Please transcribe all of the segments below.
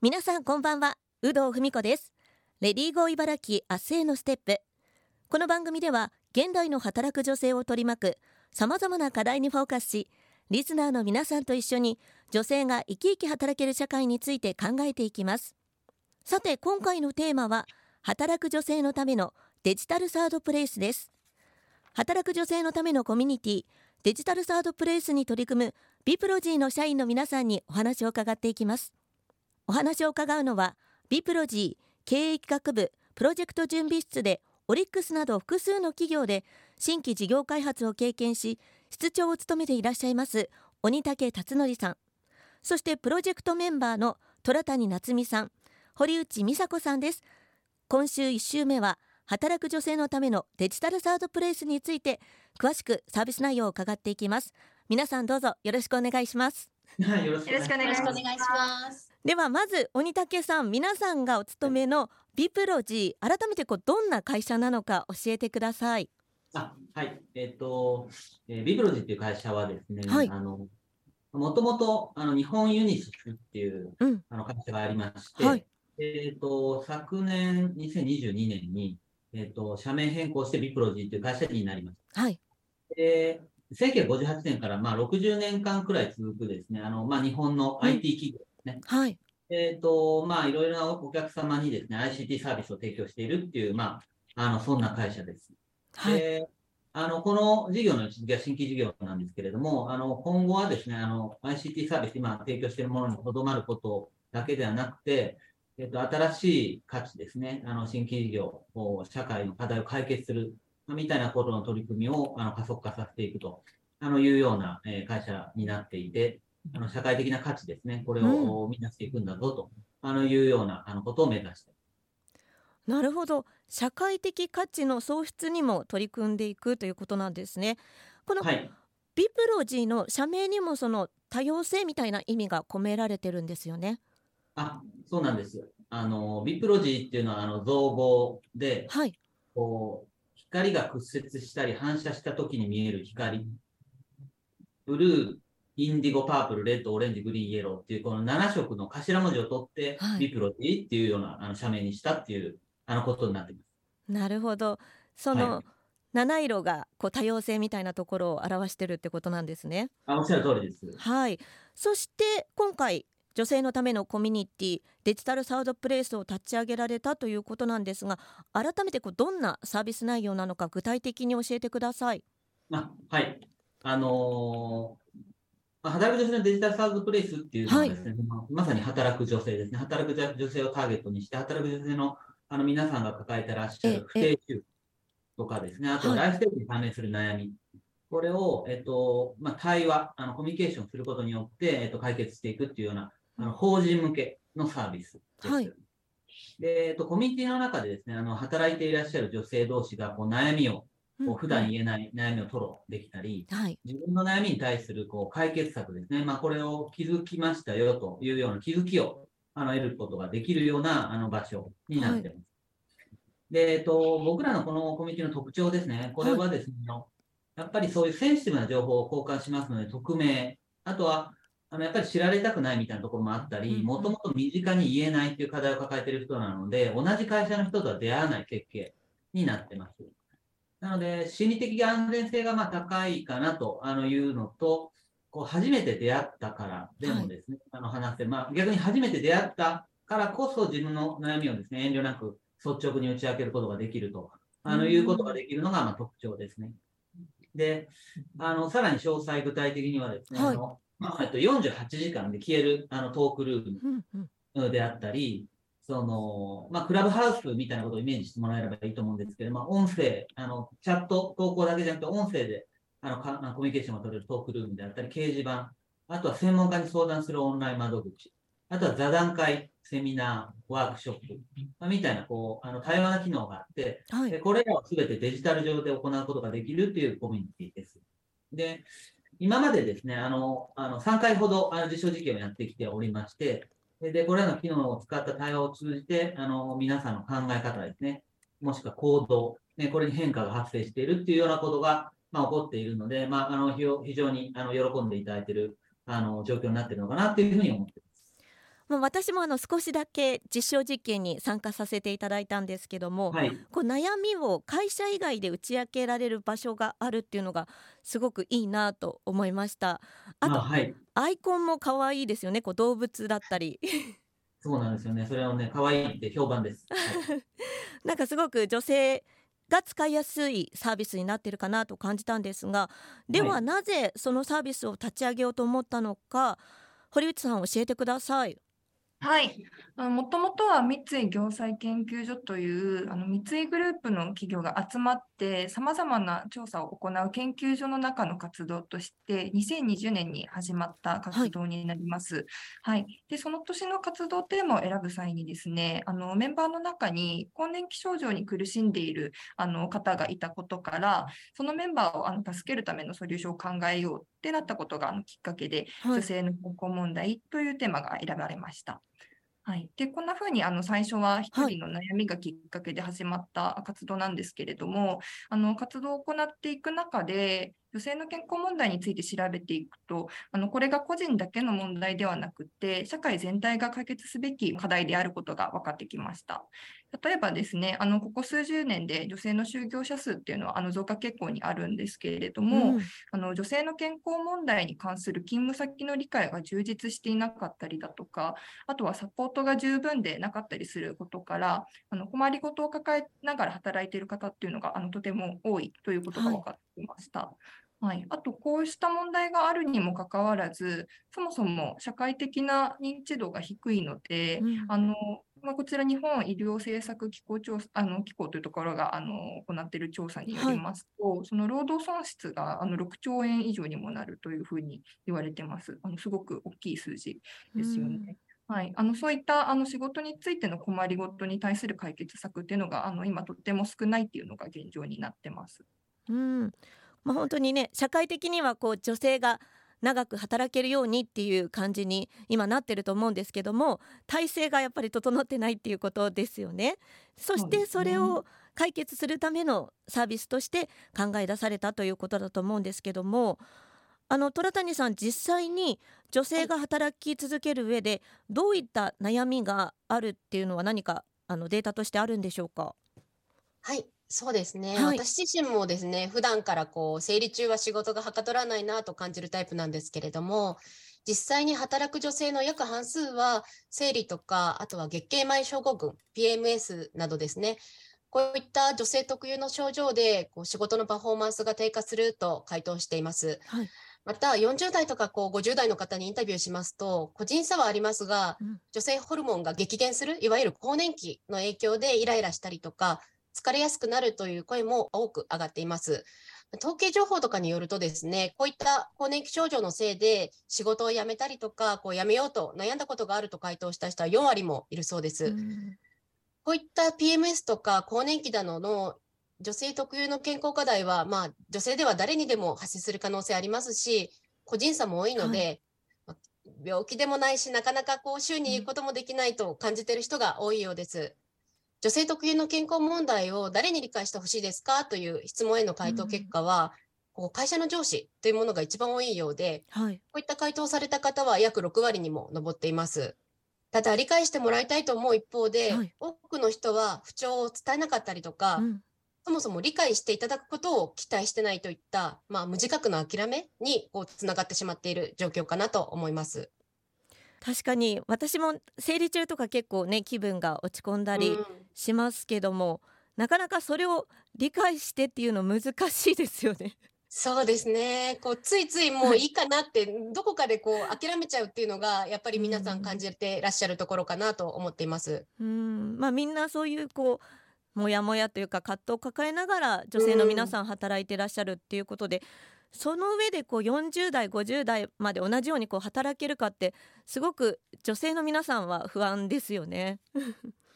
皆さんこんばんは。有働文子です。レディーゴー茨城明日へのステップ。この番組では現代の働く女性を取り巻く様々な課題にフォーカスしリスナーの皆さんと一緒に女性が生き生き働ける社会について考えていきます。さて今回のテーマは働く女性のためのデジタルサードプレイスです。働く女性のためのコミュニティデジタルサードプレイスに取り組むビプロジーの社員の皆さんにお話を伺っていきます。お話を伺うのはビプロジー経営企画部プロジェクト準備室でオリックスなど複数の企業で新規事業開発を経験し室長を務めていらっしゃいます鬼武達則さん。そしてプロジェクトメンバーの虎谷夏美さん。堀内美佐子さんです。今週1週目は働く女性のためのデジタルサードプレイスについて詳しくサービス内容を伺っていきます。皆さんどうぞよろしくお願いします。はい、よろしくよろしくお願いします。ではまず鬼武さん皆さんがお勤めのビプロジー改めてこうどんな会社なのか教えてください。あ、はい、えっ、と、えービブロジーっていう会社はですね、はい。あの、もともと、あの、日本ユニシスっていう、うん。あの、会社がありまして、はい。えっ、と、昨年、2022年に、えっ、と、社名変更してビプロジーっていう会社になりました。はい。で、1958年から、まあ、60年間くらい続くですね、あの、まあ、日本の IT 企業ね。はいえっ、と、まあ、いろいろなお客様にですね、ICT サービスを提供しているっていう、まあ、あの、そんな会社です。はいであの、この事業の次は新規事業なんですけれども、あの、今後はですね、あの、ICT サービス、今提供しているものにとどまることだけではなくて、えっと、新しい価値ですね、あの、新規事業を、社会の課題を解決する、まあみたいなことの取り組みを、あの、加速化させていくと、あの、いうような、えー会社になっていて、あの、社会的な価値ですね、これを生み出していくんだぞと、あの、いうような、あの、ことを目指して。なるほど。社会的価値の創出にも取り組んでいくということなんですね。このはい。ビプロジーの社名にもその多様性みたいな意味が込められてるんですよね。あ、そうなんです。あの、ビプロジーっていうのは、あの、造語で、はい。こう、光が屈折したり反射した時に見える光。ブルー、インディゴ、パープル、レッド、オレンジ、グリーン、イエローっていう、この7色の頭文字を取って、はいビプロジーっていうような、あの、社名にしたっていう、あの、ことになっています。なるほどその、はい七色がこう多様性みたいなところを表してるってことなんですねあ、おっしゃる通りです。はいそして今回女性のためのコミュニティデジタルサードプレイスを立ち上げられたということなんですが改めてこうどんなサービス内容なのか具体的に教えてくださいあ、はい。あのーまあ働く女性のデジタルサードプレイスっていうのはですね、まあまさに働く女性ですね。働く女性をターゲットにして、働く女性のあの皆さんが抱えてらっしゃええる不定収とかですね、あとはいライフステージに関連する悩み。これを、えっと、まあ、対話、あの、コミュニケーションすることによって、えっと、解決していくっていうような、あの、法人向けのサービスです。はいで、えっと、コミュニティの中でですね、あの、働いていらっしゃる女性同士が、こう、悩みを、こう普段言えない悩みを吐露できたり、はい自分の悩みに対するこう解決策ですね。まあ、これを気づきましたよというような気づきをあの得ることができるようなあの場所になっています。で、えっと、僕らのこのコミュニティの特徴ですね。これはですね、あのやっぱりそういうセンシティブな情報を交換しますので、匿名、あとは、あのやっぱり知られたくないみたいなところもあったり、もともと身近に言えないっていう課題を抱えている人なので、同じ会社の人とは出会わない設計になってます。なので、心理的安全性がまあ高いかなとあのいうのと、こう初めて出会ったからでもですね、あの話せる、まあ、逆に初めて出会ったからこそ自分の悩みをですね、遠慮なく率直に打ち明けることができると、あのうんいうことができるのがまあ特徴ですね。で、あのさらに詳細具体的にはですね、はい。あのまあえっと、48時間で消えるあのトークルームであったり、その、まあ、クラブハウスみたいなことをイメージしてもらえればいいと思うんですけど、まあ、音声、あの、チャット、投稿だけじゃなくて、音声で、あの、かコミュニケーションが取れるトークルームであったり、掲示板、あとは専門家に相談するオンライン窓口、あとは座談会、セミナー、ワークショップ、まあみたいな、こう、あの、対話な機能があって、はいでこれらをすべてデジタル上で行うことができるというコミュニティです。で、今までですね、あの、あの3回ほどあの実証実験をやってきておりまして、で、これらの機能を使った対話を通じて、あの、皆さんの考え方ですね、もしくは行動、ね、これに変化が発生しているっていうようなことが、まあ、起こっているので、まあ、あの、非常非常に、あの、喜んでいただいている、あの、状況になっているのかなっていうふうに思っています。まあ、私もあの少しだけ実証実験に参加させていただいたんですけども、はい。こう悩みを会社以外で打ち明けられる場所があるっていうのがすごくいいなと思いましたあとあはい。アイコンも可愛いですよねこう動物だったり そうなんですよね。それをね、可愛いって評判です。はいなんかすごく女性が使いやすいサービスになっているかなと感じたんですがでははいなぜそのサービスを立ち上げようと思ったのか堀内さん教えてください。はい。もともとは三井行災研究所というあの三井グループの企業が集まってさまざまな調査を行う研究所の中の活動として2020年に始まった活動になります。はい。で、その年の活動テーマを選ぶ際にですね、あのメンバーの中に更年期症状に苦しんでいるあの方がいたことから、そのメンバーをあの助けるためのソリューションを考えようってなったことがあのきっかけで、はい女性の健康問題というテーマが選ばれました。はい、でこんなふうにあの最初は一はい。人の悩みがきっかけで始まった活動なんですけれども、あの活動を行っていく中で女性の健康問題について調べていくとあのこれが個人だけの問題ではなくて社会全体が解決すべき課題であることが分かってきました。例えばですね、あのここ数十年で女性の就業者数っていうのはあの増加傾向にあるんですけれども、うんあの女性の健康問題に関する勤務先の理解が充実していなかったりだとか、あとはサポートが十分でなかったりすることから、あの困りごとを抱えながら働いている方っていうのがあのとても多いということが分かっていました。はい、あと、こうした問題があるにもかかわらず、そもそも社会的な認知度が低いので、うんあのまあ、こちら日本医療政策機構調査あの機構というところがあの行っている調査によりますと、その労働損失があの6兆円以上にもなるというふうに言われてます。あのすごく大きい数字ですよね。はい、あのそういったあの仕事についての困りごとに対する解決策っていうのがあの今とっても少ないっていうのが現状になってます。うん。まあ、本当にね社会的にはこう女性が長く働けるようにっていう感じに今なってると思うんですけども体制がやっぱり整ってないっていうことですよね。そしてそれを解決するためのサービスとして考え出されたということだと思うんですけどもあの虎谷さん実際に女性が働き続ける上でどういった悩みがあるっていうのは何かあのデータとしてあるんでしょうか？はい、そうですね。はい私自身もですね、普段からこう生理中は仕事がはかどらないなと感じるタイプなんですけれども、実際に働く女性の約半数は生理とか、あとは月経前症候群、PMS などですね。こういった女性特有の症状でこう仕事のパフォーマンスが低下すると回答しています。はいまた40代とかこう50代の方にインタビューしますと個人差はありますが、うん女性ホルモンが激減するいわゆる更年期の影響でイライラしたりとか疲れやすくなるという声も多く上がっています。統計情報とかによるとですね、こういった更年期症状のせいで仕事を辞めたりとか、こう辞めようと悩んだことがあると回答した人は4割もいるそうです。うんこういった PMS とか更年期などの女性特有の健康課題は、まあ、女性では誰にでも発生する可能性ありますし、個人差も多いので、まあ病気でもないし、なかなかこう週に行くこともできないと感じている人が多いようです。女性特有の健康問題を誰に理解してほしいですか？という質問への回答結果は、こう会社の上司というものが一番多いようで、はい。こういった回答をされた方は約6割にも上っています。ただ、理解してもらいたいと思う一方で、はい。多くの人は不調を伝えなかったりとか、うん。そもそも理解していただくことを期待してないといった、まあ、無自覚の諦めにこうつながってしまっている状況かなと思います。確かに私も生理中とか結構ね気分が落ち込んだりうんしますけども、なかなかそれを理解してっていうの難しいですよね。そうですね。こうついついもういいかなって、どこかでこう諦めちゃうっていうのが、やっぱり皆さん感じてらっしゃるところかなと思っています。うんまあみんなそういうこうモヤモヤというか葛藤を抱えながら女性の皆さん働いてらっしゃるっていうことで、その上でこう40代50代まで同じようにこう働けるかってすごく女性の皆さんは不安ですよね。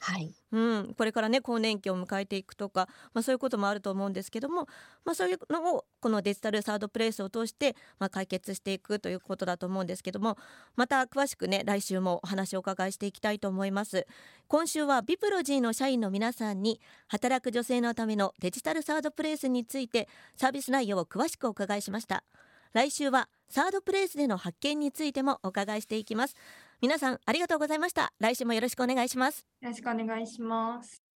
はい。うん、これからね更年期を迎えていくとか、まあ、そういうこともあると思うんですけども、まあ、そういうのをこのデジタルサードプレイスを通して、まあ、解決していくということだと思うんですけどもまた詳しくね来週もお話をお伺いしていきたいと思います。今週はビプロジーの社員の皆さんに働く女性のためのデジタルサードプレイスについてサービス内容を詳しくお伺いしました。来週はサードプレイスでの発見についてもお伺いしていきます。皆さんありがとうございました。来週もよろしくお願いします。よろしくお願いします。